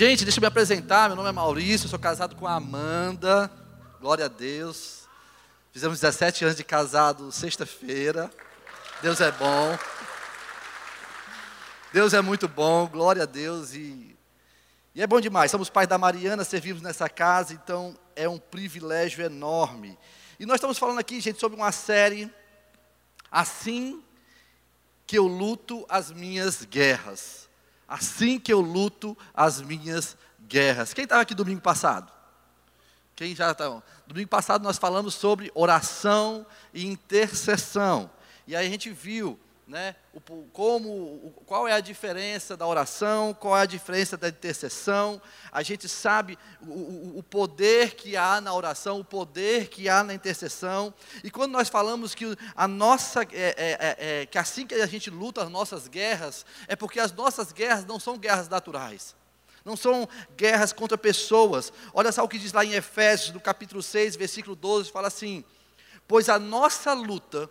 Gente, deixa eu me apresentar. Meu nome é Maurício, sou casado com a Amanda. Glória a Deus. Fizemos 17 anos de casado sexta-feira. Deus é bom. Deus é muito bom, glória a Deus. E, e é bom demais. Somos pais da Mariana, servimos nessa casa, então é um privilégio enorme. E nós estamos falando aqui, gente, sobre uma série. Assim que eu luto as minhas guerras. Assim que eu luto as minhas guerras. Quem estava aqui domingo passado? Quem já está? Domingo passado nós falamos sobre oração e intercessão. E aí a gente viu né, o, como, o, qual é a diferença da oração, qual é a diferença da intercessão. A gente sabe o, o, poder que há na oração, o poder que há na intercessão. E quando nós falamos que a nossa, é, é, é, é, que assim que a gente luta as nossas guerras, é porque as nossas guerras não são guerras naturais. Não são guerras contra pessoas. Olha só o que diz lá em Efésios, no capítulo 6, versículo 12, fala assim: Pois a nossa luta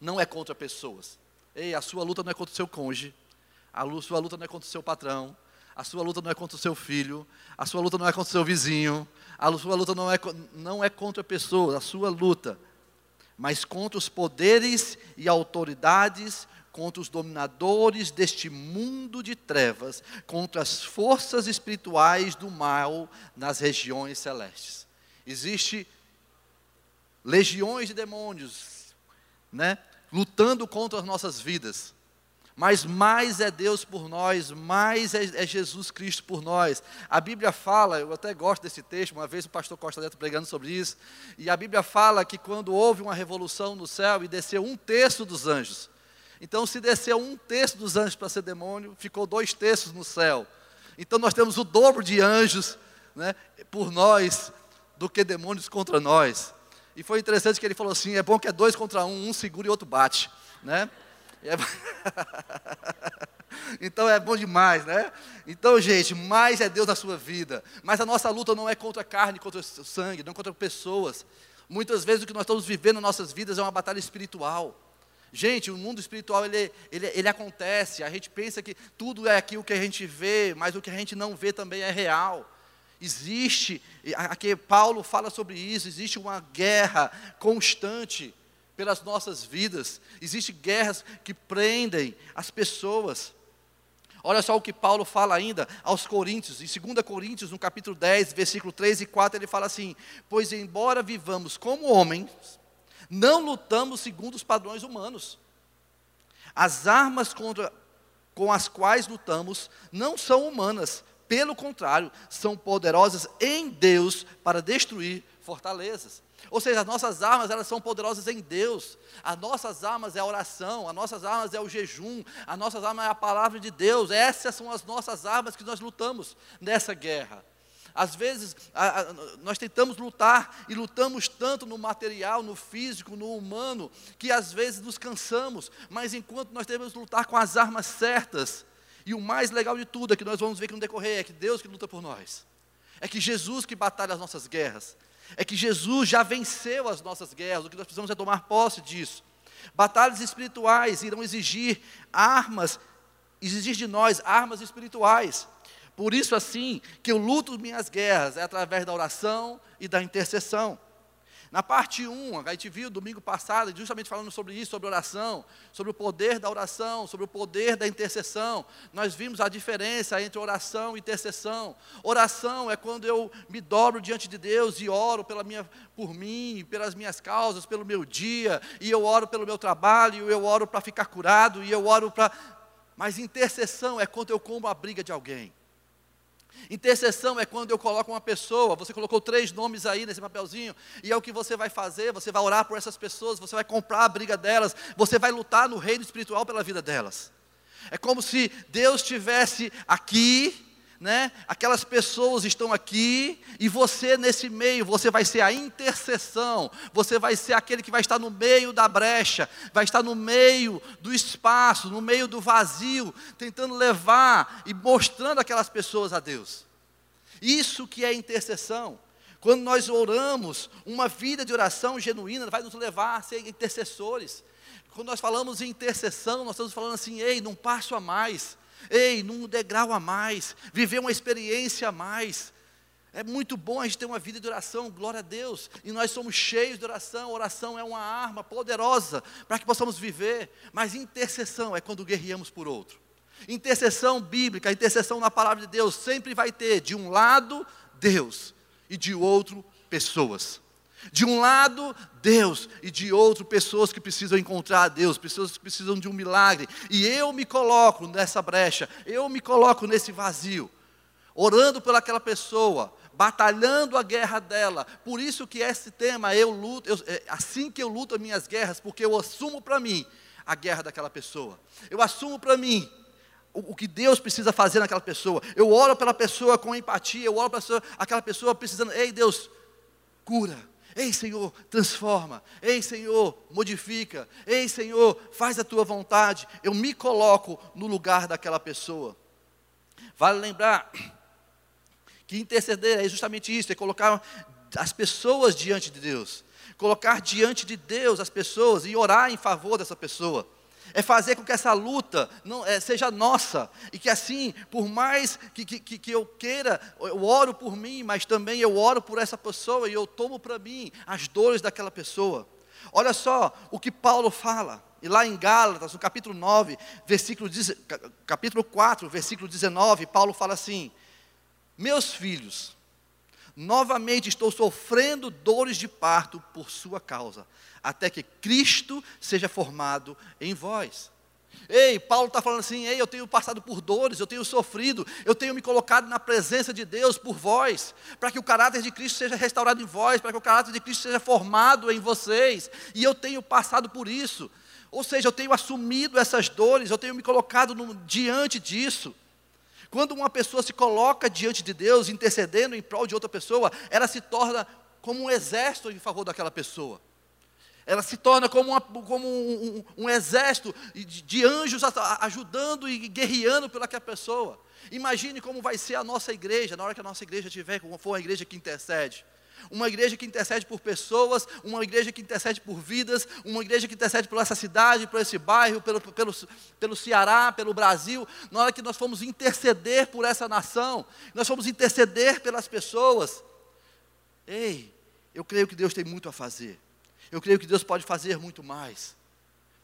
não é contra pessoas. Ei, a sua luta não é contra o seu cônjuge, a sua luta não é contra o seu patrão, a sua luta não é contra o seu filho, a sua luta não é contra o seu vizinho, a sua luta não é, não é contra pessoas, a sua luta, mas contra os poderes e autoridades, contra os dominadores deste mundo de trevas, contra as forças espirituais do mal nas regiões celestes. Existe legiões de demônios, né? Lutando contra as nossas vidas. Mas mais é Deus por nós, mais é, é, Jesus Cristo por nós. A Bíblia fala, eu até gosto desse texto, uma vez o pastor Costa Neto pregando sobre isso, e a Bíblia fala que quando houve uma revolução no céu e desceu um terço dos anjos. Então, se desceu um terço dos anjos para ser demônio, ficou dois terços no céu. Então, nós temos o dobro de anjos né, por nós do que demônios contra nós. E foi interessante que ele falou assim: é bom que é dois contra um, um segura e outro bate, né? É... então é bom demais, né? Então, gente, mais é Deus na sua vida. Mas a nossa luta não é contra a carne, contra o sangue, não contra pessoas. Muitas vezes o que nós estamos vivendo nas nossas vidas é uma batalha espiritual. Gente, o mundo espiritual ele, ele, ele acontece. A gente pensa que tudo é aquilo que a gente vê, mas o que a gente não vê também é real. Existe, aqui Paulo fala sobre isso, existe uma guerra constante pelas nossas vidas. Existem guerras que prendem as pessoas. Olha só o que Paulo fala ainda aos Coríntios, em 2 Coríntios, no capítulo 10, versículo 3 e 4, ele fala assim: Pois embora vivamos como homens, não lutamos segundo os padrões humanos. As armas contra, com as quais lutamos não são humanas, pelo contrário, são poderosas em Deus para destruir fortalezas. Ou seja, as nossas armas, elas são poderosas em Deus. As nossas armas é a oração, as nossas armas é o jejum, as nossas armas é a palavra de Deus. Essas são as nossas armas que nós lutamos nessa guerra. Às vezes, a, a, nós tentamos lutar e lutamos tanto no material, no físico, no humano, que às vezes nos cansamos, mas enquanto nós devemos lutar com as armas certas, e o mais legal de tudo é que nós vamos ver que no decorrer é que Deus que luta por nós. É que Jesus que batalha as nossas guerras. É que Jesus já venceu as nossas guerras. O que nós precisamos é tomar posse disso. Batalhas espirituais irão exigir armas, exigir de nós armas espirituais. Por isso, assim, que eu luto minhas guerras é através da oração e da intercessão. Na parte 1, a gente viu domingo passado, justamente falando sobre isso, sobre oração, sobre o poder da oração, sobre o poder da intercessão. Nós vimos a diferença entre oração e intercessão. Oração é quando eu me dobro diante de Deus e oro pela minha, por mim, pelas minhas causas, pelo meu dia, e eu oro pelo meu trabalho, e eu oro para ficar curado, e eu oro para. Mas intercessão é quando eu como a briga de alguém. Intercessão é quando eu coloco uma pessoa, você colocou três nomes aí nesse papelzinho, e é o que você vai fazer, você vai orar por essas pessoas, você vai comprar a briga delas, você vai lutar no reino espiritual pela vida delas. É como se Deus estivesse aqui, né? Aquelas pessoas estão aqui e você nesse meio, você vai ser a intercessão, você vai ser aquele que vai estar no meio da brecha, vai estar no meio do espaço, no meio do vazio, tentando levar e mostrando aquelas pessoas a Deus. Isso que é intercessão. Quando nós oramos, uma vida de oração genuína vai nos levar a ser intercessores. Quando nós falamos em intercessão, nós estamos falando assim, ei, num passo a mais Ei, num degrau a mais, viver uma experiência a mais. É muito bom a gente ter uma vida de oração, glória a Deus. E nós somos cheios de oração. Oração é uma arma poderosa para que possamos viver. Mas intercessão é quando guerreamos por outro. Intercessão bíblica, intercessão na palavra de Deus, sempre vai ter de um lado Deus e de outro pessoas. De um lado, Deus, e de outro, pessoas que precisam encontrar Deus, pessoas que precisam de um milagre. E eu me coloco nessa brecha, eu me coloco nesse vazio, orando pelaquela pessoa, batalhando a guerra dela. Por isso que esse tema, eu luto, eu, é assim que eu luto as minhas guerras, porque eu assumo para mim a guerra daquela pessoa. Eu assumo para mim o, o, que Deus precisa fazer naquela pessoa. Eu oro pela pessoa com empatia, eu oro para aquela pessoa precisando, ei Deus, cura Ei, Senhor, transforma. Ei, Senhor, modifica. Ei, Senhor, faz a tua vontade. Eu me coloco no lugar daquela pessoa. Vale lembrar que interceder é justamente isso, é colocar as pessoas diante de Deus. Colocar diante de Deus as pessoas e orar em favor dessa pessoa é fazer com que essa luta não, é, seja nossa, e que assim, por mais que, que, que eu queira, eu oro por mim, mas também eu oro por essa pessoa e eu tomo para mim as dores daquela pessoa. Olha só o que Paulo fala, e lá em Gálatas, no capítulo 9, versículo, capítulo 4, versículo 19, Paulo fala assim: Meus filhos, novamente estou sofrendo dores de parto por sua causa até que Cristo seja formado em vós. Ei, Paulo está falando assim: ei, eu tenho passado por dores, eu tenho sofrido, eu tenho me colocado na presença de Deus por vós, para que o caráter de Cristo seja restaurado em vós, para que o caráter de Cristo seja formado em vocês, e eu tenho passado por isso. Ou seja, eu tenho assumido essas dores, eu tenho me colocado no, diante disso. Quando uma pessoa se coloca diante de Deus, intercedendo em prol de outra pessoa, ela se torna como um exército em favor daquela pessoa ela se torna como, uma, como um, um, um, exército de, anjos ajudando e guerreando pelaquela pessoa. Imagine como vai ser a nossa igreja, na hora que a nossa igreja tiver, for uma igreja que intercede. Uma igreja que intercede por pessoas, uma igreja que intercede por vidas, uma igreja que intercede por essa cidade, por esse bairro, pelo, pelo, pelo Ceará, pelo Brasil. Na hora que nós fomos interceder por essa nação, nós fomos interceder pelas pessoas. Ei, eu creio que Deus tem muito a fazer. Eu creio que Deus pode fazer muito mais.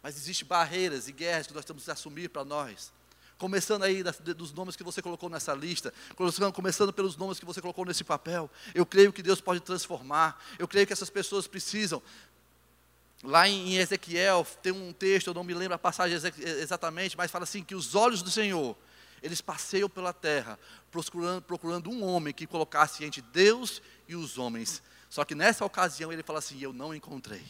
Mas existem barreiras e guerras que nós temos que assumir para nós. Começando aí dos nomes que você colocou nessa lista, começando pelos nomes que você colocou nesse papel. Eu creio que Deus pode transformar. Eu creio que essas pessoas precisam. Lá em Ezequiel tem um texto, eu não me lembro a passagem exatamente, mas fala assim: que os olhos do Senhor, eles passeiam pela terra, procurando, procurando um homem que colocasse entre Deus e os homens só que nessa ocasião ele fala assim: Eu não encontrei.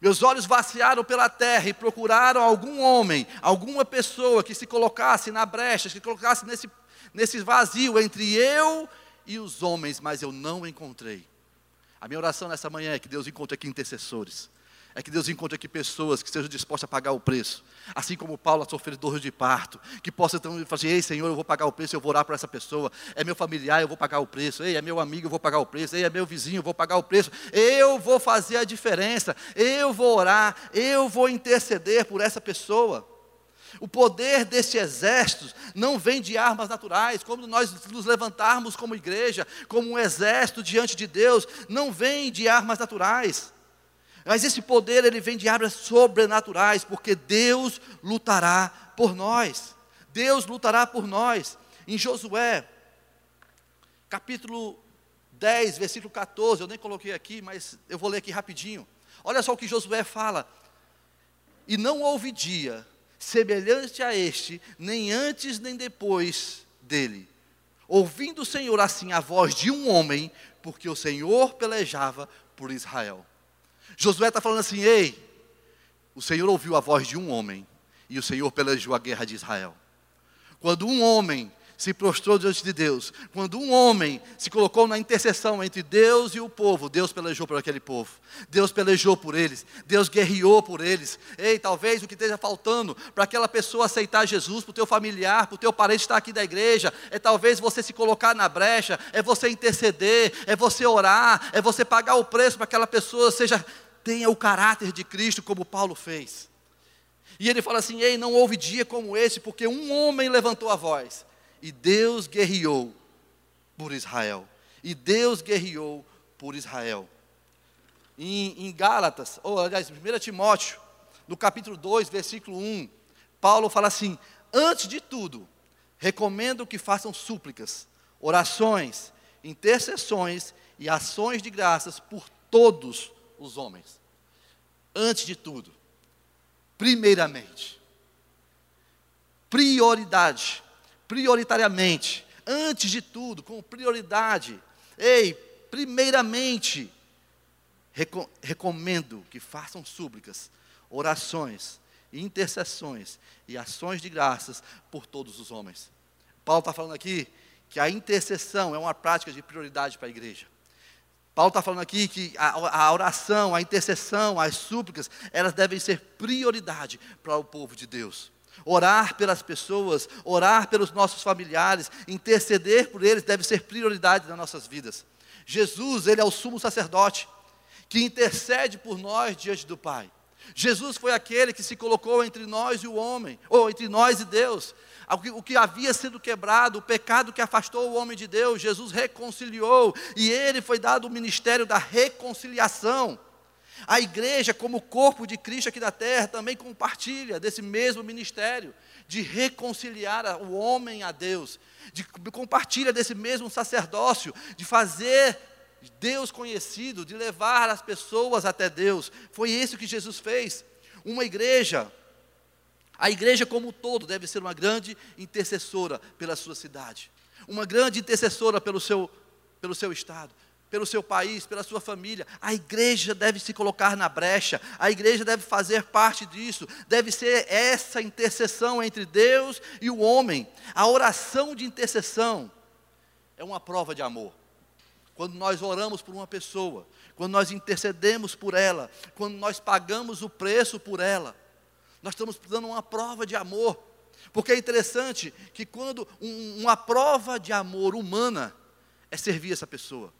Meus olhos vaciaram pela terra e procuraram algum homem, alguma pessoa que se colocasse na brecha, que se colocasse nesse, nesse vazio entre eu e os homens, mas eu não encontrei. A minha oração nessa manhã é que Deus encontre aqui intercessores é que Deus encontre aqui pessoas que estejam dispostas a pagar o preço. Assim como Paulo, a sofredor de parto, que possa então assim, ei Senhor, eu vou pagar o preço, eu vou orar para essa pessoa. É meu familiar, eu vou pagar o preço. Ei, é meu amigo, eu vou pagar o preço. Ei, é meu vizinho, eu vou pagar o preço. Eu vou fazer a diferença. Eu vou orar, eu vou interceder por essa pessoa. O poder desse exército não vem de armas naturais, como nós nos levantarmos como igreja, como um exército diante de Deus, não vem de armas naturais. Mas esse poder ele vem de áreas sobrenaturais, porque Deus lutará por nós. Deus lutará por nós. Em Josué, capítulo 10, versículo 14, eu nem coloquei aqui, mas eu vou ler aqui rapidinho. Olha só o que Josué fala. E não houve dia semelhante a este, nem antes nem depois dele. Ouvindo o Senhor assim a voz de um homem, porque o Senhor pelejava por Israel. Josué está falando assim: ei, o Senhor ouviu a voz de um homem e o Senhor pelejou a guerra de Israel. Quando um homem se prostrou diante de Deus, quando um homem se colocou na interseção entre Deus e o povo, Deus pelejou por aquele povo, Deus pelejou por eles, Deus guerreou por eles. Ei, talvez o que esteja faltando para aquela pessoa aceitar Jesus, para o teu familiar, para o teu parente estar aqui da igreja, é talvez você se colocar na brecha, é você interceder, é você orar, é você pagar o preço para que aquela pessoa seja tenha o caráter de Cristo como Paulo fez. E ele fala assim: Ei, não houve dia como esse, porque um homem levantou a voz, e Deus guerreou por Israel. E Deus guerreou por Israel. Em, em Gálatas, ou aliás, 1 Timóteo, no capítulo 2, versículo 1, Paulo fala assim: Antes de tudo, recomendo que façam súplicas, orações, intercessões e ações de graças por todos os homens. Antes de tudo, primeiramente. Prioridade, prioritariamente, antes de tudo, com prioridade. Ei, primeiramente, recomendo que façam súplicas, orações, intercessões e ações de graças por todos os homens. Paulo está falando aqui que a intercessão é uma prática de prioridade para a igreja. Paulo está falando aqui que a, a, oração, a intercessão, as súplicas, elas devem ser prioridade para o povo de Deus. Orar pelas pessoas, orar pelos nossos familiares, interceder por eles deve ser prioridade nas nossas vidas. Jesus, ele é o sumo sacerdote que intercede por nós diante do Pai. Jesus foi aquele que se colocou entre nós e o homem, ou entre nós e Deus o que havia sido quebrado, o pecado que afastou o homem de Deus, Jesus reconciliou, e ele foi dado o ministério da reconciliação. A igreja, como corpo de Cristo aqui da terra, também compartilha desse mesmo ministério, de reconciliar o homem a Deus, de compartilha desse mesmo sacerdócio, de fazer Deus conhecido, de levar as pessoas até Deus. Foi isso que Jesus fez. Uma igreja a igreja como um todo deve ser uma grande intercessora pela sua cidade, uma grande intercessora pelo seu, pelo seu estado, pelo seu país, pela sua família. A igreja deve se colocar na brecha, a igreja deve fazer parte disso, deve ser essa intercessão entre Deus e o homem. A oração de intercessão é uma prova de amor. Quando nós oramos por uma pessoa, quando nós intercedemos por ela, quando nós pagamos o preço por ela, nós estamos dando uma prova de amor. Porque é interessante que quando um, uma prova de amor humana é servir essa pessoa.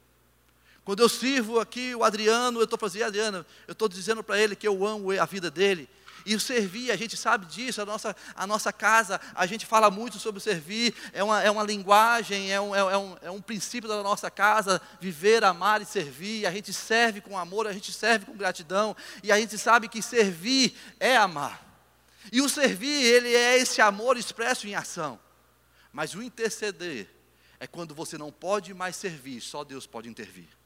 Quando eu sirvo aqui o Adriano, eu estou fazendo, Adriano, eu estou dizendo para ele que eu amo a vida dele. E o servir, a gente sabe disso, a nossa, a nossa casa, a gente fala muito sobre servir, é uma, é uma linguagem, é um, é, um, é um princípio da nossa casa, viver, amar e servir. A gente serve com amor, a gente serve com gratidão, e a gente sabe que servir é amar. E o servir, ele é esse amor expresso em ação. Mas o interceder é quando você não pode mais servir, só Deus pode intervir.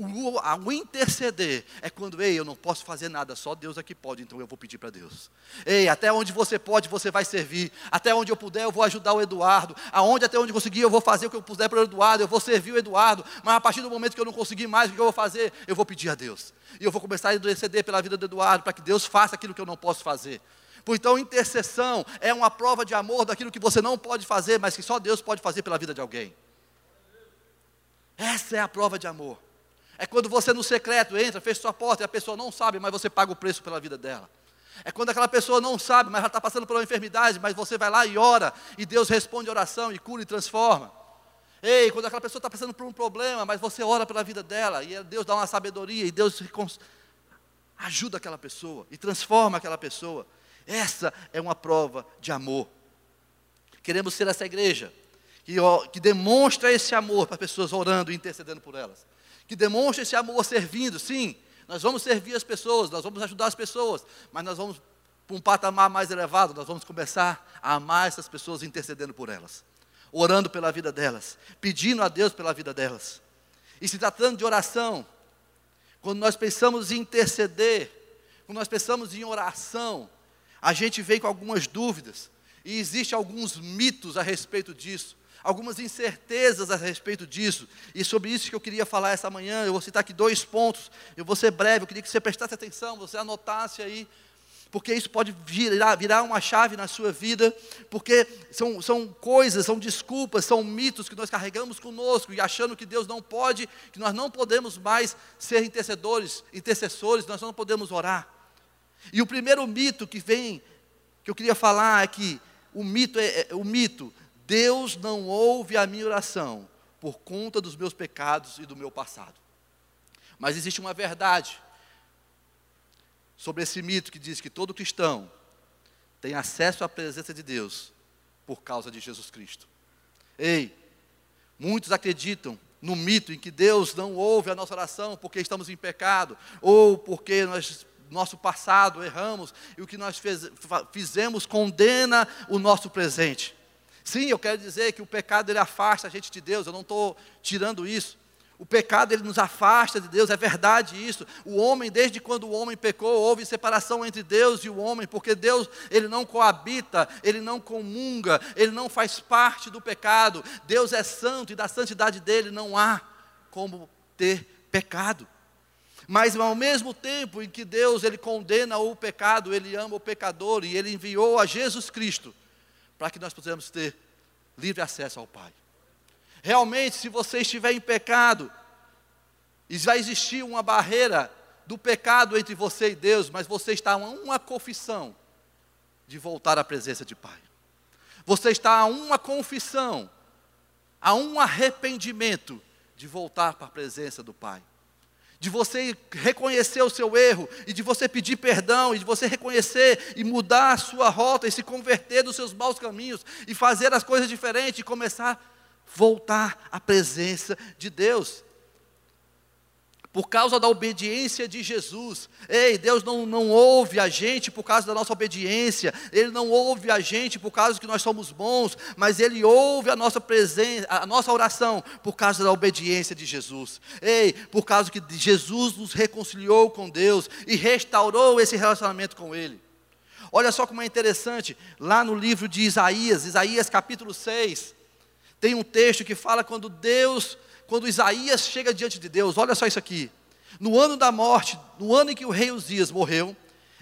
O, o, interceder é quando, ei, eu não posso fazer nada, só Deus aqui pode, então eu vou pedir para Deus. Ei, até onde você pode, você vai servir. Até onde eu puder, eu vou ajudar o Eduardo. Aonde, até onde conseguir, eu vou fazer o que eu puder para o Eduardo, eu vou servir o Eduardo. Mas a partir do momento que eu não conseguir mais, o que eu vou fazer? Eu vou pedir a Deus. E eu vou começar a interceder pela vida do Eduardo, para que Deus faça aquilo que eu não posso fazer. Então, intercessão é uma prova de amor daquilo que você não pode fazer, mas que só Deus pode fazer pela vida de alguém. Essa é a prova de amor. É quando você no secreto entra, fecha sua porta e a pessoa não sabe, mas você paga o preço pela vida dela. É quando aquela pessoa não sabe, mas ela está passando por uma enfermidade, mas você vai lá e ora, e Deus responde a oração e cura e transforma. Ei, quando aquela pessoa está passando por um problema, mas você ora pela vida dela, e Deus dá uma sabedoria, e Deus ajuda aquela pessoa, e transforma aquela pessoa. Essa é uma prova de amor. Queremos ser essa igreja que, que demonstra esse amor para as pessoas orando e intercedendo por elas. Que demonstra esse amor servindo, sim. Nós vamos servir as pessoas, nós vamos ajudar as pessoas, mas nós vamos para um patamar mais elevado, nós vamos começar a amar essas pessoas intercedendo por elas, orando pela vida delas, pedindo a Deus pela vida delas. E se tratando de oração, quando nós pensamos em interceder, quando nós pensamos em oração, a gente vem com algumas dúvidas, e existem alguns mitos a respeito disso, algumas incertezas a respeito disso, e sobre isso que eu queria falar essa manhã, eu vou citar aqui dois pontos, eu vou ser breve, eu queria que você prestasse atenção, você anotasse aí, porque isso pode virar, virar uma chave na sua vida, porque são, são coisas, são desculpas, são mitos que nós carregamos conosco e achando que Deus não pode, que nós não podemos mais ser intercedores, intercessores, nós não podemos orar. E o primeiro mito que vem, que eu queria falar é que o mito é, é o mito, Deus não ouve a minha oração por conta dos meus pecados e do meu passado. Mas existe uma verdade sobre esse mito que diz que todo cristão tem acesso à presença de Deus por causa de Jesus Cristo. Ei, muitos acreditam no mito em que Deus não ouve a nossa oração porque estamos em pecado, ou porque nós, nosso passado erramos e o que nós fez, fizemos condena o nosso presente. Sim, eu quero dizer que o pecado ele afasta a gente de Deus, eu não estou tirando isso. O pecado ele nos afasta de Deus, é verdade isso. O homem, desde quando o homem pecou, houve separação entre Deus e o homem, porque Deus ele não coabita, ele não comunga, ele não faz parte do pecado. Deus é santo e da santidade dele não há como ter pecado. Mas ao mesmo tempo em que Deus ele condena o pecado, ele ama o pecador e ele enviou a Jesus Cristo para que nós possamos ter livre acesso ao Pai. Realmente, se você estiver em pecado, vai existir uma barreira do pecado entre você e Deus, mas você está a uma confissão de voltar à presença de Pai. Você está a uma confissão, a um arrependimento de voltar para a presença do Pai. De você reconhecer o seu erro, e de você pedir perdão, e de você reconhecer e mudar a sua rota, e se converter dos seus maus caminhos, e fazer as coisas diferentes, e começar voltar à presença de Deus. Por causa da obediência de Jesus. Ei, Deus não, não ouve a gente por causa da nossa obediência. Ele não ouve a gente por causa que nós somos bons. Mas Ele ouve a nossa presença, a nossa oração por causa da obediência de Jesus. Ei, por causa que Jesus nos reconciliou com Deus e restaurou esse relacionamento com Ele. Olha só como é interessante, lá no livro de Isaías, Isaías capítulo 6, tem um texto que fala quando Deus, quando Isaías chega diante de Deus, olha só isso aqui. No ano da morte, no ano em que o rei Uzias morreu,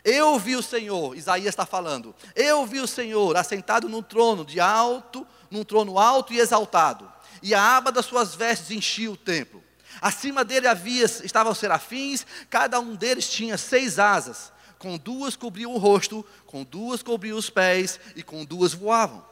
eu vi o Senhor, Isaías está falando, eu vi o Senhor assentado num trono de alto, num trono alto e exaltado, e a aba das suas vestes enchia o templo. Acima dele havia, estavam serafins, cada um deles tinha seis asas, com duas cobriam o rosto, com duas cobriam os pés, e com duas voavam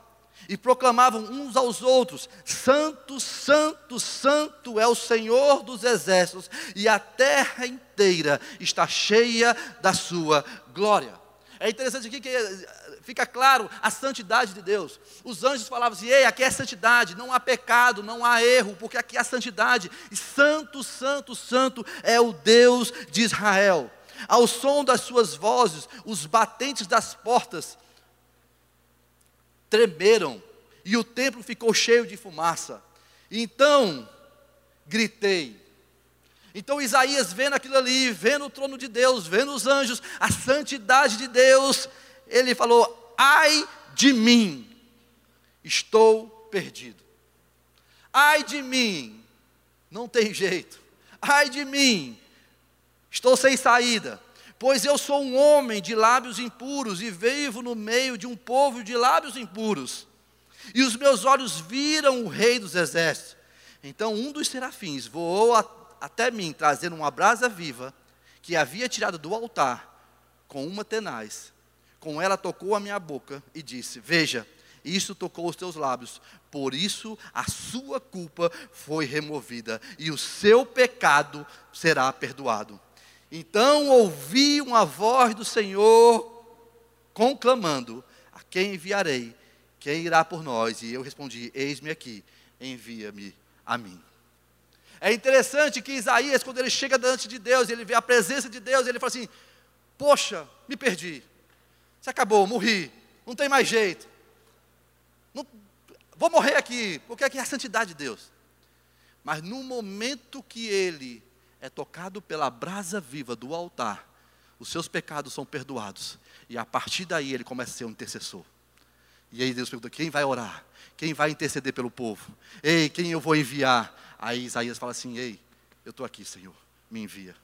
e proclamavam uns aos outros: Santo, Santo, Santo é o Senhor dos exércitos, e a terra inteira está cheia da sua glória. É interessante aqui que eh, fica claro a santidade de Deus. Os anjos falavam assim: Ei, aqui é santidade, não há pecado, não há erro, porque aqui há santidade. E santo, santo, santo é o Deus de Israel. Ao som das suas vozes, os batentes das portas tremeram e o templo ficou cheio de fumaça. Então, gritei. Então Isaías vendo aquilo ali, vendo o trono de Deus, vendo os anjos, a santidade de Deus, ele falou: "Ai de mim, estou perdido. Ai de mim, não tem jeito. Ai de mim, estou sem saída. Pois eu sou um homem de lábios impuros e vivo no meio de um povo de lábios impuros. E os meus olhos viram o Rei dos Exércitos. Então um dos serafins voou a, até mim, trazendo uma brasa viva, que havia tirado do altar, com uma tenaz. Com ela tocou a minha boca e disse: Veja, isso tocou os teus lábios, por isso a sua culpa foi removida e o seu pecado será perdoado. Então ouvi uma voz do Senhor conclamando: A quem enviarei? Quem irá por nós? E eu respondi: Eis-me aqui, envia-me a mim. É interessante que Isaías, quando ele chega diante de Deus, ele vê a presença de Deus, ele fala assim: Poxa, me perdi. Se acabou, morri. Não tem mais jeito. Não, vou morrer aqui, porque aqui é a santidade de Deus. Mas no momento que ele é tocado pela brasa viva do altar, os seus pecados são perdoados. E a partir daí ele começa a ser um intercessor. E aí Deus pergunta: quem vai orar? Quem vai interceder pelo povo? Ei, quem eu vou enviar? Aí Isaías fala assim: Ei, eu estou aqui, Senhor, me envia.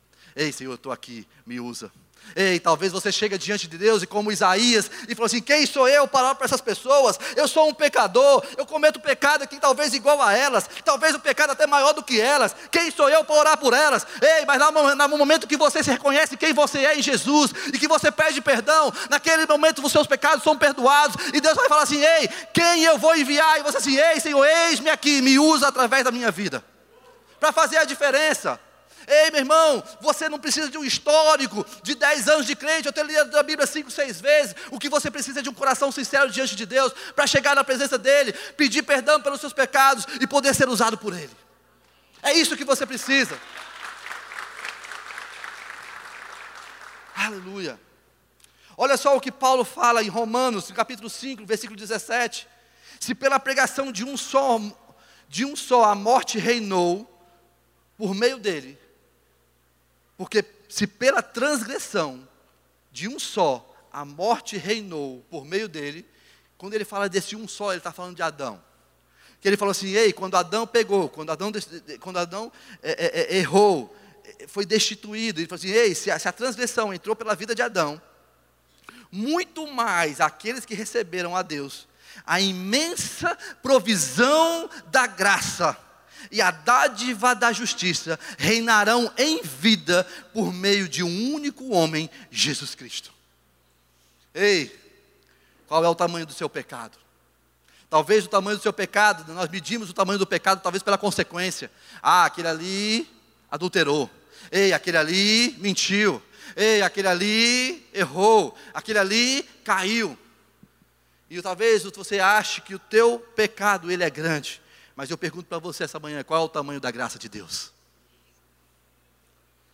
Ei, Senhor, eu estou aqui, me usa. Ei, talvez você chegue diante de Deus e como Isaías e falou assim: quem sou eu para para essas pessoas? Eu sou um pecador, eu cometo pecado aqui talvez igual a elas, talvez o pecado até maior do que elas. Quem sou eu para orar por elas? Ei, mas no momento que você se reconhece quem você é em Jesus e que você pede perdão, naquele momento os seus pecados são perdoados e Deus vai falar assim: ei, quem eu vou enviar? E você assim: ei, Senhor, eis-me aqui, me usa através da minha vida para fazer a diferença. Ei, meu irmão, você não precisa de um histórico de 10 anos de crente, eu tenho lido a Bíblia 5, 6 vezes. O que você precisa é de um coração sincero diante de Deus, para chegar na presença dEle, pedir perdão pelos seus pecados e poder ser usado por Ele. É isso que você precisa. Aleluia. Olha só o que Paulo fala em Romanos, capítulo 5, versículo 17. Se pela pregação de um só, de um só a morte reinou por meio dele, porque se pela transgressão de um só a morte reinou por meio dele, quando ele fala desse um só, ele está falando de Adão. Que ele falou assim: ei, quando Adão pegou, quando Adão, quando Adão é, é, é errou, foi destituído. Ele falou assim: ei, se a, se a transgressão entrou pela vida de Adão, muito mais aqueles que receberam a Deus a imensa provisão da graça e a dádiva da justiça reinarão em vida por meio de um único homem, Jesus Cristo. Ei, qual é o tamanho do seu pecado? Talvez o tamanho do seu pecado, nós medimos o tamanho do pecado, talvez pela consequência. Ah, aquele ali adulterou. Ei, aquele ali mentiu. Ei, aquele ali errou. Aquele ali caiu. E talvez você ache que o teu pecado ele é grande. Mas eu pergunto para você essa manhã, qual é o tamanho da graça de Deus?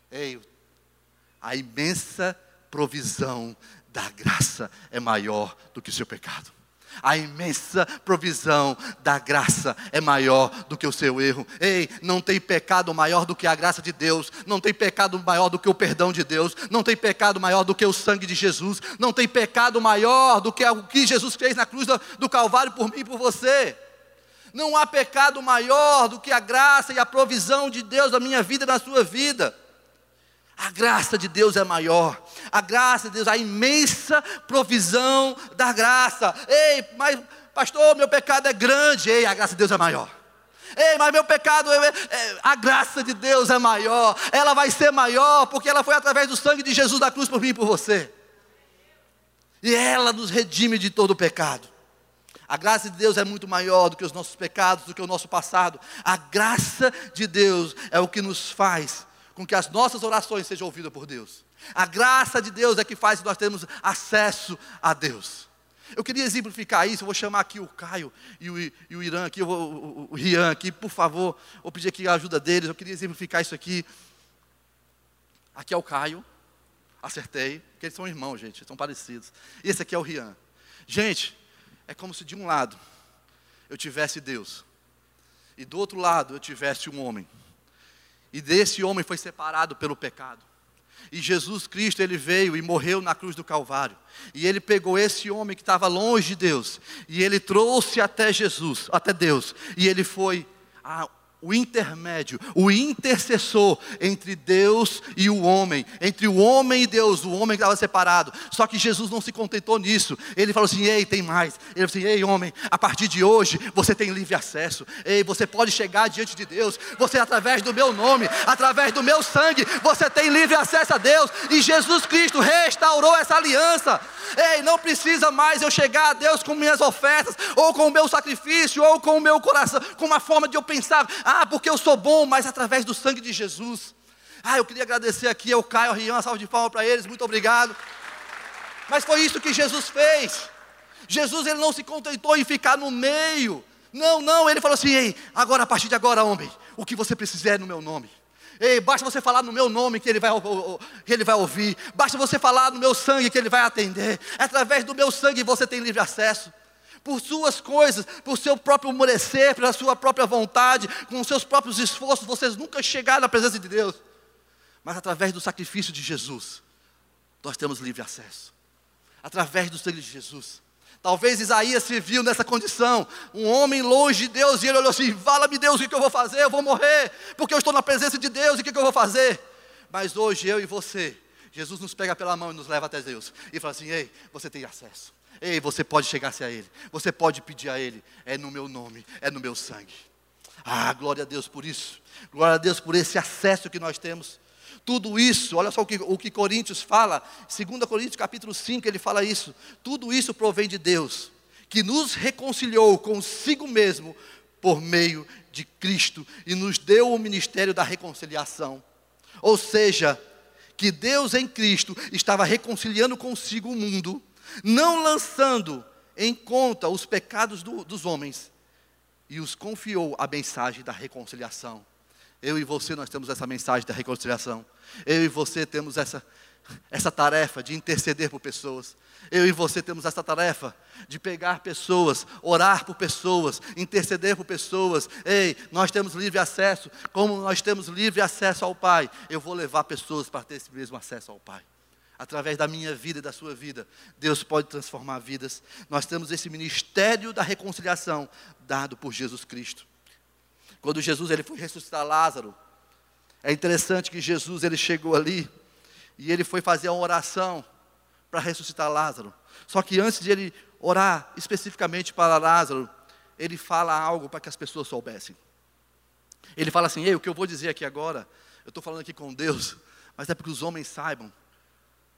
Ei, a imensa provisão da graça é maior do que o seu pecado. A imensa provisão da graça é maior do que o seu erro. Ei, não tem pecado maior do que a graça de Deus, não tem pecado maior do que o perdão de Deus, não tem pecado maior do que o sangue de Jesus, não tem pecado maior do que o que Jesus fez na cruz do Calvário por mim e por você. Não há pecado maior do que a graça e a provisão de Deus na minha vida e na sua vida. A graça de Deus é maior. A graça de Deus, a imensa provisão da graça. Ei, mas pastor, meu pecado é grande. Ei, a graça de Deus é maior. Ei, mas meu pecado, é, é, a graça de Deus é maior. Ela vai ser maior porque ela foi através do sangue de Jesus da cruz por mim e por você. E ela nos redime de todo o pecado. A graça de Deus é muito maior do que os nossos pecados, do que o nosso passado. A graça de Deus é o que nos faz com que as nossas orações sejam ouvidas por Deus. A graça de Deus é que faz nós temos acesso a Deus. Eu queria exemplificar isso, eu vou chamar aqui o Caio e o, e o Irã aqui, vou, o, o Rian aqui, por favor, vou pedir aqui a ajuda deles, eu queria exemplificar isso aqui. Aqui é o Caio, acertei, porque eles são irmãos, gente, são parecidos. Esse aqui é o Rian. Gente, é como se de um lado eu tivesse Deus, e do outro lado eu tivesse um homem. E desse homem foi separado pelo pecado. E Jesus Cristo, ele veio e morreu na cruz do Calvário. E ele pegou esse homem que estava longe de Deus, e ele trouxe até Jesus, até Deus. E ele foi a o intermédio, o intercessor entre Deus e o homem, entre o homem e Deus, o homem que estava separado. Só que Jesus não se contentou nisso. Ele falou assim: "Ei, tem mais". Ele falou assim: "Ei, homem, a partir de hoje você tem livre acesso. Ei, você pode chegar diante de Deus. Você através do meu nome, através do meu sangue, você tem livre acesso a Deus". E Jesus Cristo restaurou essa aliança. Ei, não precisa mais eu chegar a Deus com minhas ofertas, ou com o meu sacrifício, ou com o meu coração, com uma forma de eu pensar, ah, porque eu sou bom, mas através do sangue de Jesus. Ah, eu queria agradecer aqui ao Caio, ao Rian, uma salva de palmas para eles, muito obrigado. Mas foi isso que Jesus fez. Jesus ele não se contentou em ficar no meio. Não, não, ele falou assim: Ei, agora a partir de agora, homem, o que você precisar é no meu nome. Ei, basta você falar no meu nome que ele, vai, que ele vai ouvir. Basta você falar no meu sangue que ele vai atender. Através do meu sangue você tem livre acesso. Por suas coisas, por seu próprio merecer, pela sua própria vontade, com seus próprios esforços, vocês nunca chegaram na presença de Deus. Mas através do sacrifício de Jesus, nós temos livre acesso. Através do sangue de Jesus. Talvez Isaías se viu nessa condição, um homem longe de Deus, e ele olhou assim: Fala-me Deus, o que eu vou fazer? Eu vou morrer, porque eu estou na presença de Deus, e o que eu vou fazer? Mas hoje eu e você, Jesus nos pega pela mão e nos leva até Deus, e fala assim: Ei, você tem acesso, ei, você pode chegar-se a Ele, você pode pedir a Ele, é no meu nome, é no meu sangue. Ah, glória a Deus por isso, glória a Deus por esse acesso que nós temos. Tudo isso, olha só o que, o que Coríntios fala, 2 Coríntios capítulo 5, ele fala isso. Tudo isso provém de Deus, que nos reconciliou consigo mesmo por meio de Cristo e nos deu o ministério da reconciliação. Ou seja, que Deus em Cristo estava reconciliando consigo o mundo, não lançando em conta os pecados do, dos homens, e os confiou a mensagem da reconciliação. Eu e você, nós temos essa mensagem da reconciliação. Eu e você temos essa, essa tarefa de interceder por pessoas. Eu e você temos essa tarefa de pegar pessoas, orar por pessoas, interceder por pessoas. Ei, nós temos livre acesso. Como nós temos livre acesso ao Pai, eu vou levar pessoas para ter esse mesmo acesso ao Pai através da minha vida e da sua vida, Deus pode transformar vidas. Nós temos esse ministério da reconciliação dado por Jesus Cristo. Quando Jesus ele foi ressuscitar Lázaro, é interessante que Jesus ele chegou ali e ele foi fazer uma oração para ressuscitar Lázaro. Só que antes de ele orar especificamente para Lázaro, ele fala algo para que as pessoas soubessem. Ele fala assim: Ei, o que eu vou dizer aqui agora, eu estou falando aqui com Deus, mas é para que os homens saibam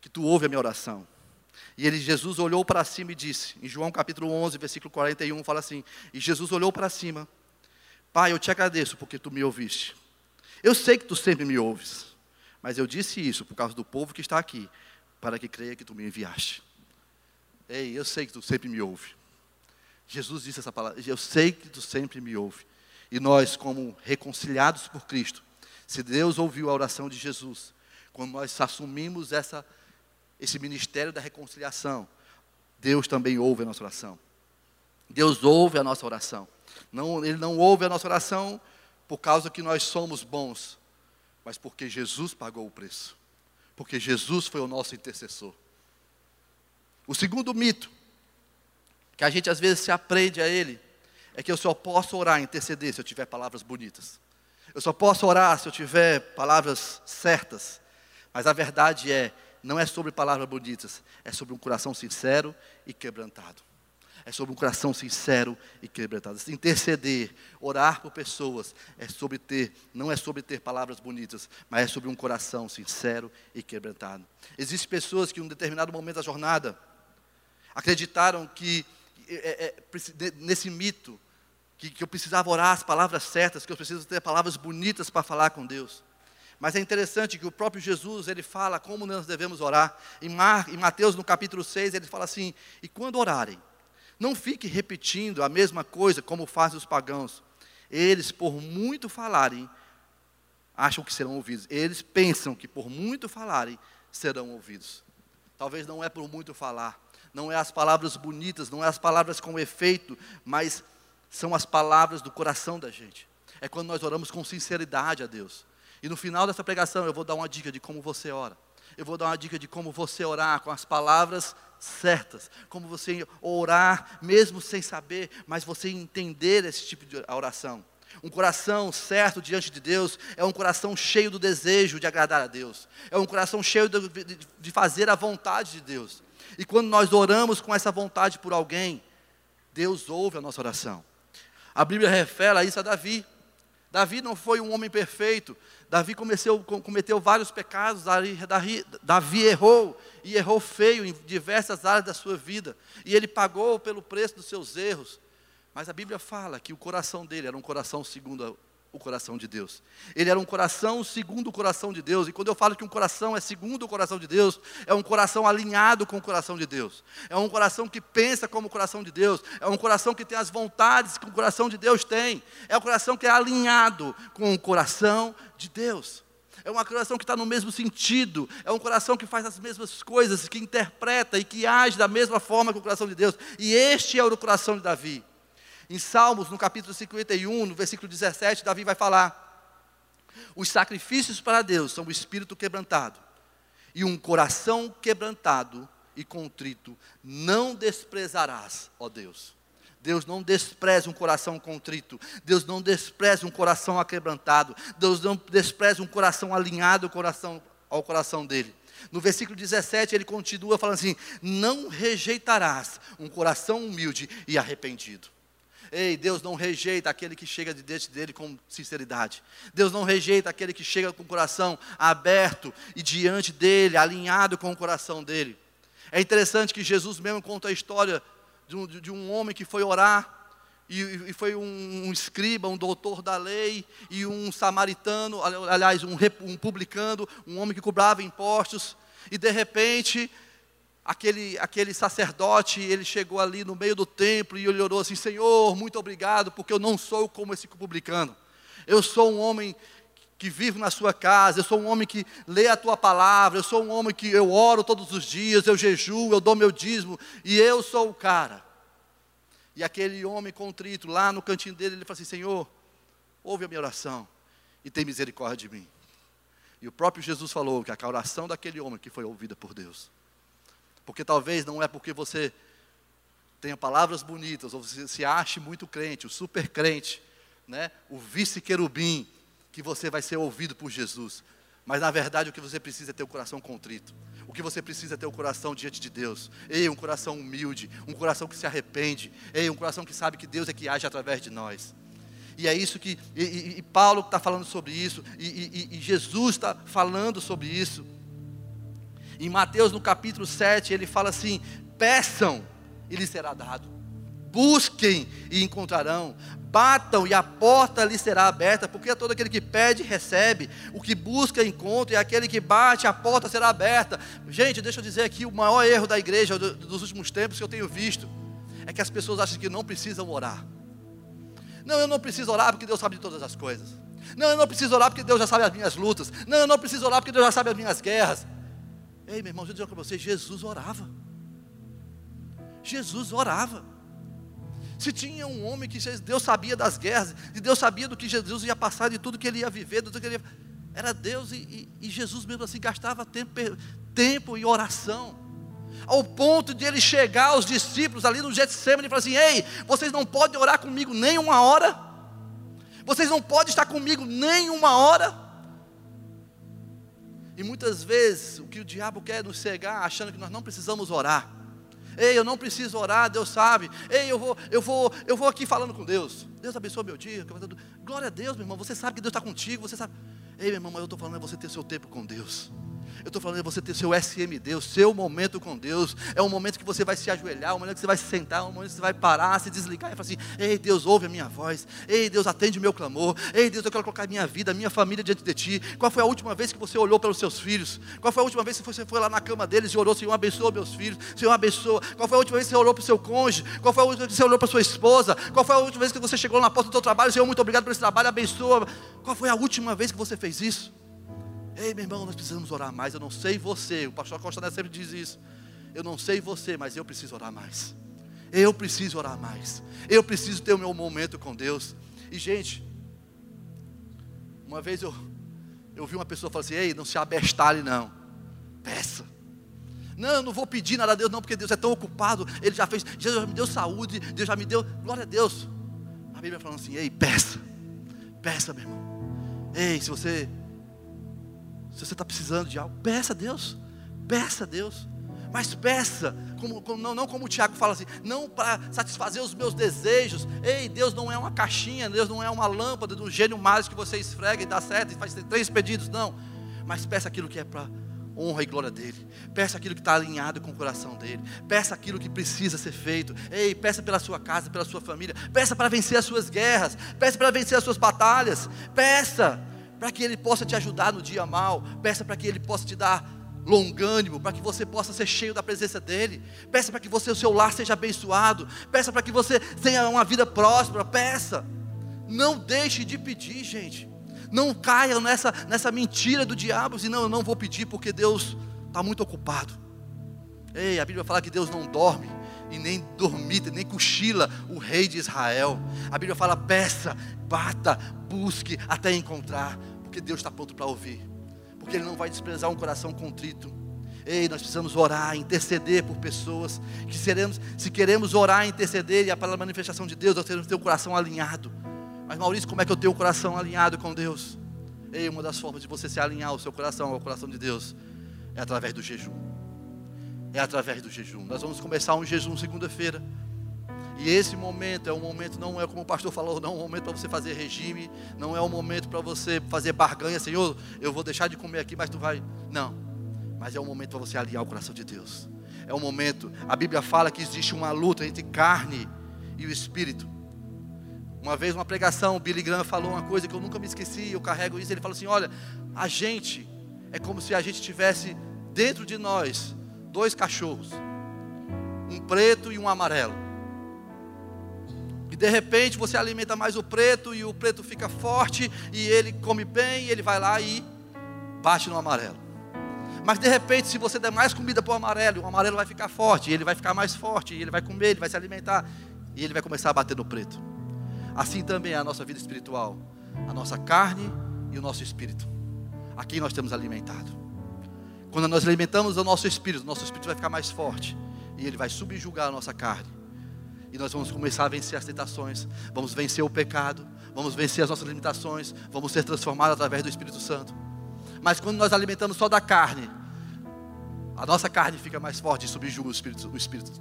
que tu ouve a minha oração. E ele, Jesus olhou para cima e disse, em João capítulo 11, versículo 41, fala assim: E Jesus olhou para cima, Pai, eu te agradeço porque tu me ouviste. Eu sei que tu sempre me ouves, mas eu disse isso por causa do povo que está aqui, para que creia que tu me enviaste. Ei, eu sei que tu sempre me ouve. Jesus disse essa palavra, eu sei que tu sempre me ouve. E nós, como reconciliados por Cristo, se Deus ouviu a oração de Jesus, quando nós assumimos essa esse ministério da reconciliação, Deus também ouve a nossa oração. Deus ouve a nossa oração. Não, ele não ouve a nossa oração por causa que nós somos bons, mas porque Jesus pagou o preço. Porque Jesus foi o nosso intercessor. O segundo mito, que a gente às vezes se aprende a ele, é que eu só posso orar, interceder se eu tiver palavras bonitas. Eu só posso orar se eu tiver palavras certas. Mas a verdade é não é sobre palavras bonitas, é sobre um coração sincero e quebrantado. É sobre um coração sincero e quebrantado. Interceder, orar por pessoas, é sobre ter, não é sobre ter palavras bonitas, mas é sobre um coração sincero e quebrantado. Existem pessoas que em um determinado momento da jornada acreditaram que é, é, nesse mito que, que eu precisava orar as palavras certas, que eu preciso ter palavras bonitas para falar com Deus. Mas é interessante que o próprio Jesus, ele fala como nós devemos orar. Em, Mar, em Mateus, no capítulo 6, ele fala assim: E quando orarem, não fique repetindo a mesma coisa como fazem os pagãos. Eles, por muito falarem, acham que serão ouvidos. Eles pensam que por muito falarem, serão ouvidos. Talvez não é por muito falar, não é as palavras bonitas, não é as palavras com efeito, mas são as palavras do coração da gente. É quando nós oramos com sinceridade a Deus. E no final dessa pregação eu vou dar uma dica de como você ora. Eu vou dar uma dica de como você orar com as palavras certas, como você orar mesmo sem saber, mas você entender esse tipo de oração. Um coração certo diante de Deus é um coração cheio do desejo de agradar a Deus, é um coração cheio de, de, fazer a vontade de Deus. E quando nós oramos com essa vontade por alguém, Deus ouve a nossa oração. A Bíblia revela isso a Davi. Davi não foi um homem perfeito. Davi cometeu, cometeu vários pecados. Davi, Davi errou e errou feio em diversas áreas da sua vida. E ele pagou pelo preço dos seus erros. Mas a Bíblia fala que o coração dele era um coração segundo o coração de Deus. Ele era um coração segundo o coração de Deus. E quando eu falo que um coração é segundo o coração de Deus, é um coração alinhado com o coração de Deus. É um coração que pensa como o coração de Deus. É um coração que tem as vontades que o coração de Deus tem. É um coração que é alinhado com o coração de Deus. É um coração que está no mesmo sentido. É um coração que faz as mesmas coisas, que interpreta e que age da mesma forma que o coração de Deus. E este é o coração de Davi. Em Salmos, no capítulo 51, no versículo 17, Davi vai falar: Os sacrifícios para Deus são o espírito quebrantado, e um coração quebrantado e contrito não desprezarás, ó Deus. Deus não despreza um coração contrito. Deus não despreza um coração aquebrantado. Deus não despreza um coração alinhado ao coração, ao coração dele. No versículo 17 ele continua falando assim: Não rejeitarás um coração humilde e arrependido. Ei, Deus não rejeita aquele que chega de diante dele com sinceridade. Deus não rejeita aquele que chega com o coração aberto e diante dele, alinhado com o coração dele. É interessante que Jesus mesmo conta a história de um, de um homem que foi orar e, foi um, um, escriba, um doutor da lei, e um samaritano, aliás, um, um publicano, um homem que cobrava impostos, e de repente, aquele, aquele sacerdote, ele chegou ali no meio do templo e ele orou assim: Senhor, muito obrigado, porque eu não sou como esse publicano. Eu sou um homem que vivo na sua casa, eu sou um homem que lê a tua palavra, eu sou um homem que eu oro todos os dias, eu jejuo, eu dou meu dízimo, e eu sou o cara. E aquele homem contrito, lá no cantinho dele, ele fala assim: Senhor, ouve a minha oração e tem misericórdia de mim. E o próprio Jesus falou que a oração daquele homem que foi ouvida por Deus. Porque talvez não é porque você tenha palavras bonitas, ou você se ache muito crente, o super crente, né? o vice-querubim, que você vai ser ouvido por Jesus. Mas na verdade o que você precisa é ter o coração contrito. O que você precisa é ter o coração diante de Deus. Ei, um coração humilde, um coração que se arrepende. Ei, um coração que sabe que Deus é que age através de nós. E é isso que, e, e, e Paulo está falando sobre isso, e, e Jesus está falando sobre isso. Em Mateus, no capítulo 7, ele fala assim: peçam e lhes será dado, busquem e encontrarão, batam e a porta lhe será aberta, porque todo aquele que pede, recebe, o que busca, encontra, e aquele que bate, a porta será aberta. Gente, deixa eu dizer aqui, o maior erro da igreja dos últimos tempos que eu tenho visto, é que as pessoas acham que não precisam orar. Não, eu não preciso orar porque Deus sabe de todas as coisas. Não, eu não preciso orar porque Deus já sabe as minhas lutas. Não, eu não preciso orar porque Deus já sabe as minhas guerras. Ei, meu irmão, deixa eu dizer para você, Jesus orava. Jesus orava. Se tinha um homem que Deus sabia das guerras, e Deus sabia do que Jesus ia passar, de tudo que ele ia viver, de tudo que ele ia... era Deus, e, e, e Jesus mesmo assim gastava tempo, tempo em oração ao ponto de ele chegar aos discípulos ali no Getsemane e falar assim: Ei, vocês não podem orar comigo nem uma hora, vocês não podem estar comigo nem uma hora. E muitas vezes o que o diabo quer é nos cegar, achando que nós não precisamos orar. Ei, eu não preciso orar, Deus sabe. Ei, eu vou, eu vou, eu vou aqui falando com Deus. Deus abençoe meu dia. Glória a Deus, meu irmão. Você sabe que Deus está contigo. Você sabe. Ei, meu irmão, mas eu estou falando é você ter seu tempo com Deus. Eu estou falando de você ter seu SMD, o seu momento com Deus. É um momento que você vai se ajoelhar, um momento que você vai se sentar, um momento que você vai parar, se desligar e falar assim: Ei, Deus, ouve a minha voz. Ei, Deus, atende o meu clamor. Ei, Deus, eu quero colocar a minha vida, a minha família diante de Ti. Qual foi a última vez que você olhou pelos seus filhos? Qual foi a última vez que você foi lá na cama deles e orou: Senhor, abençoa meus filhos. Senhor, abençoa. Qual foi a última vez que você orou para o seu cônjuge? Qual foi a última vez que você orou para sua esposa? Qual foi a última vez que você chegou na porta do seu trabalho? Senhor, muito obrigado por esse trabalho, abençoa. Qual foi a última vez que você fez isso? Ei, meu irmão, nós precisamos orar mais. Eu não sei você, o pastor Costa Neto sempre diz isso. Eu não sei você, mas eu preciso orar mais. Eu preciso orar mais. Eu preciso ter o meu momento com Deus. E, gente, uma vez eu, eu vi uma pessoa falar assim: Ei, não se abestale, não. Peça. Não, eu não vou pedir nada a Deus, não, porque Deus é tão ocupado. Ele já fez, Jesus já me deu saúde, Deus já me deu, glória a Deus. A Bíblia falando assim: Ei, peça. Peça, meu irmão. Ei, se você se você está precisando de algo, peça a Deus. Peça a Deus. Mas peça, como, como, não, não como o Tiago fala assim, não para satisfazer os meus desejos. Ei, Deus não é uma caixinha, Deus não é uma lâmpada do gênio mágico que você esfrega e dá certo e faz três pedidos, não. Mas peça aquilo que é para honra e glória dele. Peça aquilo que está alinhado com o coração dele. Peça aquilo que precisa ser feito. Ei, peça pela sua casa, pela sua família. Peça para vencer as suas guerras. Peça para vencer as suas batalhas. Peça para que Ele possa te ajudar no dia mal, peça para que Ele possa te dar longânimo, para que você possa ser cheio da presença dEle, peça para que você, o seu lar seja abençoado, peça para que você tenha uma vida próspera, peça, não deixe de pedir, gente, não caia nessa, nessa mentira do diabo, assim, não, eu não vou pedir porque Deus está muito ocupado, ei, a Bíblia fala que Deus não dorme, e nem dormita, nem cochila o rei de Israel. A Bíblia fala: peça, bata, busque até encontrar, porque Deus está pronto para ouvir, porque Ele não vai desprezar um coração contrito. Ei, nós precisamos orar, interceder por pessoas que seremos, se queremos orar, interceder e para a manifestação de Deus, nós temos que ter o coração alinhado. Mas Maurício, como é que eu tenho o coração alinhado com Deus? Ei, uma das formas de você se alinhar o seu coração ao coração de Deus é através do jejum é através do jejum. Nós vamos começar um jejum segunda-feira. E esse momento é um momento, não é como o pastor falou, não é um momento para você fazer regime, não é um momento para você fazer barganha, Senhor, eu vou deixar de comer aqui, mas tu vai. Não. Mas é um momento para você alinhar o coração de Deus. É um momento, a Bíblia fala que existe uma luta entre carne e o espírito. Uma vez, uma pregação, o Billy Graham falou uma coisa que eu nunca me esqueci, eu carrego isso. Ele falou assim: Olha, a gente é como se a gente tivesse dentro de nós dois cachorros, um preto e um amarelo. E de repente você alimenta mais o preto e o preto fica forte e ele come bem e ele vai lá e bate no amarelo. Mas de repente, se você der mais comida para o amarelo, o amarelo vai ficar forte, e ele vai ficar mais forte, e ele vai comer, ele vai se alimentar, e ele vai começar a bater no preto. Assim também é a nossa vida espiritual, a nossa carne e o nosso espírito. A quem nós temos alimentado. Quando nós alimentamos o nosso espírito, o nosso espírito vai ficar mais forte, e ele vai subjugar a nossa carne. E nós vamos começar a vencer as tentações, vamos vencer o pecado, vamos vencer as nossas limitações, vamos ser transformados através do Espírito Santo. Mas quando nós alimentamos só da carne, a nossa carne fica mais forte e subjuga o Espírito, o Espírito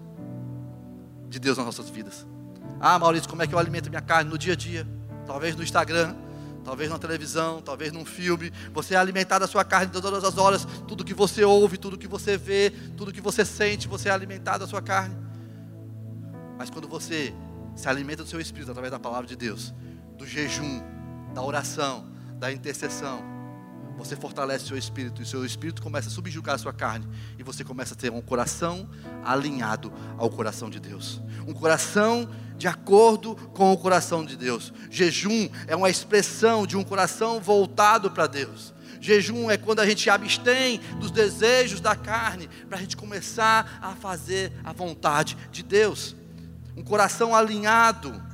de Deus nas nossas vidas. Ah, Maurício, como é que eu alimento minha carne no dia a dia? Talvez no Instagram, talvez na televisão, talvez num filme. Você é alimentado a sua carne todas as horas, tudo que você ouve, tudo que você vê, tudo que você sente, você é alimentado a sua carne. Mas quando você se alimenta do seu espírito através da palavra de Deus, do jejum, da oração, da intercessão, você fortalece seu espírito, e o seu espírito começa a subjugar a sua carne, e você começa a ter um coração alinhado ao coração de Deus. Um coração de acordo com o coração de Deus. Jejum é uma expressão de um coração voltado para Deus. Jejum é quando a gente abstém dos desejos da carne, para a gente começar a fazer a vontade de Deus. Um coração alinhado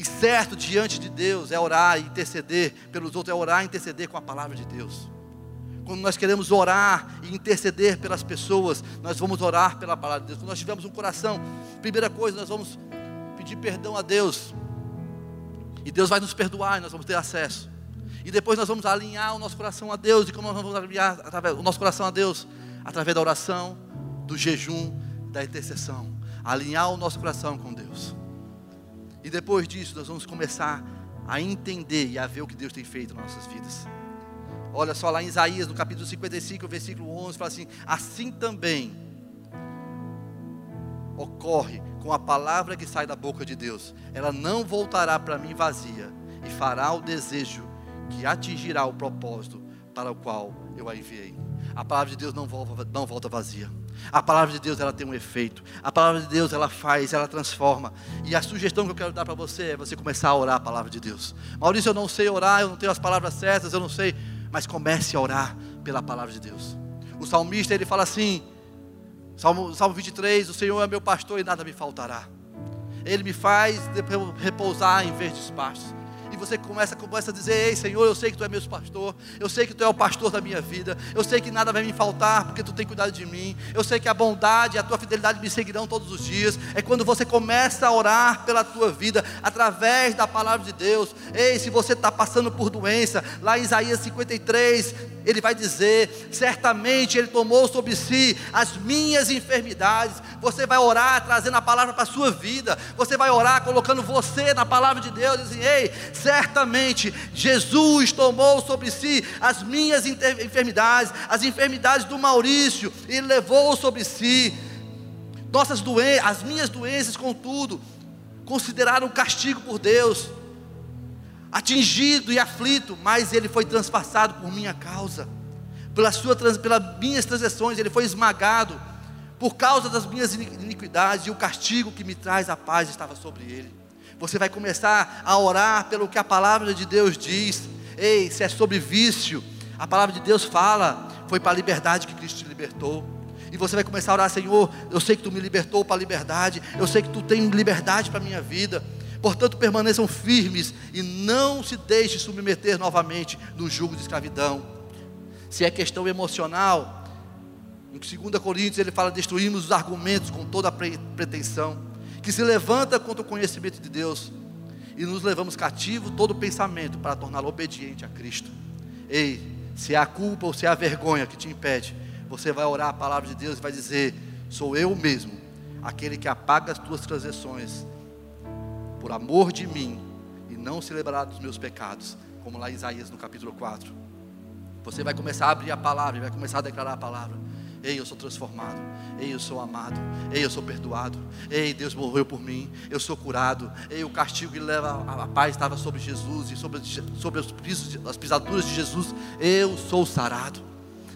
e certo diante de Deus é orar e interceder pelos outros, é orar e interceder com a palavra de Deus. Quando nós queremos orar e interceder pelas pessoas, nós vamos orar pela palavra de Deus. Quando nós tivermos um coração, primeira coisa, nós vamos pedir perdão a Deus. E Deus vai nos perdoar e nós vamos ter acesso. E depois nós vamos alinhar o nosso coração a Deus. E como nós vamos alinhar o nosso coração a Deus? Através da oração, do jejum, da intercessão. Alinhar o nosso coração com Deus. E depois disso, nós vamos começar a entender e a ver o que Deus tem feito nas nossas vidas. Olha só lá em Isaías, no capítulo 55, versículo 11, fala assim: Assim também ocorre com a palavra que sai da boca de Deus. Ela não voltará para mim vazia e fará o desejo que atingirá o propósito para o qual eu a enviei. A palavra de Deus não volta, não volta vazia. A palavra de Deus ela tem um efeito. A palavra de Deus ela faz, ela transforma. E a sugestão que eu quero dar para você é você começar a orar a palavra de Deus. Maurício, eu não sei orar, eu não tenho as palavras certas, eu não sei, mas comece a orar pela palavra de Deus. O salmista ele fala assim, Salmo, Salmo 23, o Senhor é meu pastor e nada me faltará. Ele me faz repousar em verdes pastos você começa, começa a dizer: Ei, Senhor, eu sei que Tu é meu pastor, eu sei que Tu é o pastor da minha vida, eu sei que nada vai me faltar, porque Tu tem cuidado de mim, eu sei que a bondade e a Tua fidelidade me seguirão todos os dias. É quando você começa a orar pela tua vida, através da palavra de Deus. Ei, se você está passando por doença, lá em Isaías 53, ele vai dizer: certamente Ele tomou sobre si as minhas enfermidades. Você vai orar trazendo a palavra para a sua vida. Você vai orar colocando você na palavra de Deus, dizendo: Ei, certamente Jesus tomou sobre si as minhas enfermidades, as enfermidades do Maurício, e levou sobre si nossas doenças, as minhas doenças, contudo, consideraram castigo por Deus, atingido e aflito, mas ele foi transpassado por minha causa, pela sua, pelas minhas transgressões, ele foi esmagado por causa das minhas iniquidades, e o castigo que me traz a paz estava sobre ele. Você vai começar a orar pelo que a palavra de Deus diz. Ei, se é sobre vício, a palavra de Deus fala, foi para a liberdade que Cristo te libertou. E você vai começar a orar, Senhor, eu sei que tu me libertou para a liberdade, eu sei que tu tem liberdade para a minha vida. Portanto, permaneçam firmes e não se deixe submeter novamente no jugo de escravidão. Se é questão emocional, em 2 Coríntios ele fala: destruímos os argumentos com toda a pretensão que se levanta contra o conhecimento de Deus e nos levamos cativo todo pensamento para torná-lo obediente a Cristo. Ei, se é a culpa ou se é a vergonha que te impede, você vai orar a palavra de Deus e vai dizer: Sou eu mesmo, aquele que apaga as tuas transgressões, por amor de mim, e não se lembrará dos meus pecados, como lá em Isaías no capítulo 4. Você vai começar a abrir a palavra, vai começar a declarar a palavra. Ei, eu sou transformado. Ei, eu sou amado. Ei, eu sou perdoado. Ei, Deus morreu por mim. Eu sou curado. Ei, o castigo que leva a paz estava sobre Jesus e sobre, sobre os pisos, as pisaduras de Jesus. Eu sou sarado.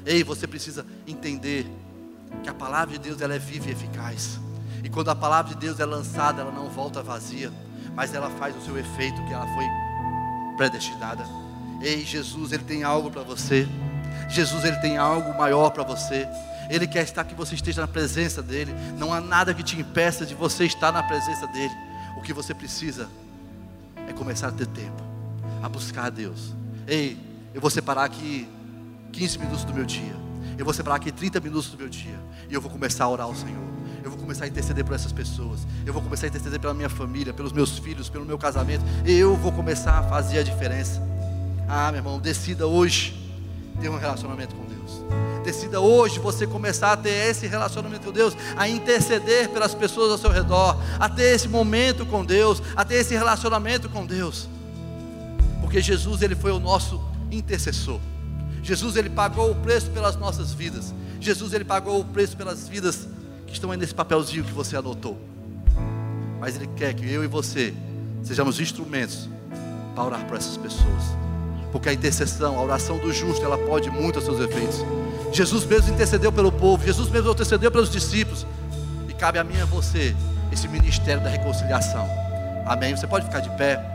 Ei, você precisa entender que a palavra de Deus ela é viva e eficaz. E quando a palavra de Deus é lançada, ela não volta vazia, mas ela faz o seu efeito que ela foi predestinada. Ei, Jesus, ele tem algo para você. Jesus, ele tem algo maior para você. Ele quer estar que você esteja na presença dEle. Não há nada que te impeça de você estar na presença dEle. O que você precisa é começar a ter tempo, a buscar a Deus. Ei, eu vou separar aqui 15 minutos do meu dia. Eu vou separar aqui 30 minutos do meu dia. E eu vou começar a orar ao Senhor. Eu vou começar a interceder por essas pessoas. Eu vou começar a interceder pela minha família, pelos meus filhos, pelo meu casamento. Eu vou começar a fazer a diferença. Ah, meu irmão, decida hoje ter um relacionamento com Deus. Decida hoje você começar a ter esse relacionamento com Deus, a interceder pelas pessoas ao seu redor, a ter esse momento com Deus, a ter esse relacionamento com Deus. Porque Jesus ele foi o nosso intercessor. Jesus ele pagou o preço pelas nossas vidas. Jesus ele pagou o preço pelas vidas que estão aí nesse papelzinho que você anotou. Mas ele quer que eu e você sejamos instrumentos para orar por essas pessoas porque a intercessão, a oração do justo, ela pode muito aos seus efeitos. Jesus mesmo intercedeu pelo povo, Jesus mesmo intercedeu pelos discípulos, e cabe a mim e a você esse ministério da reconciliação. Amém? Você pode ficar de pé.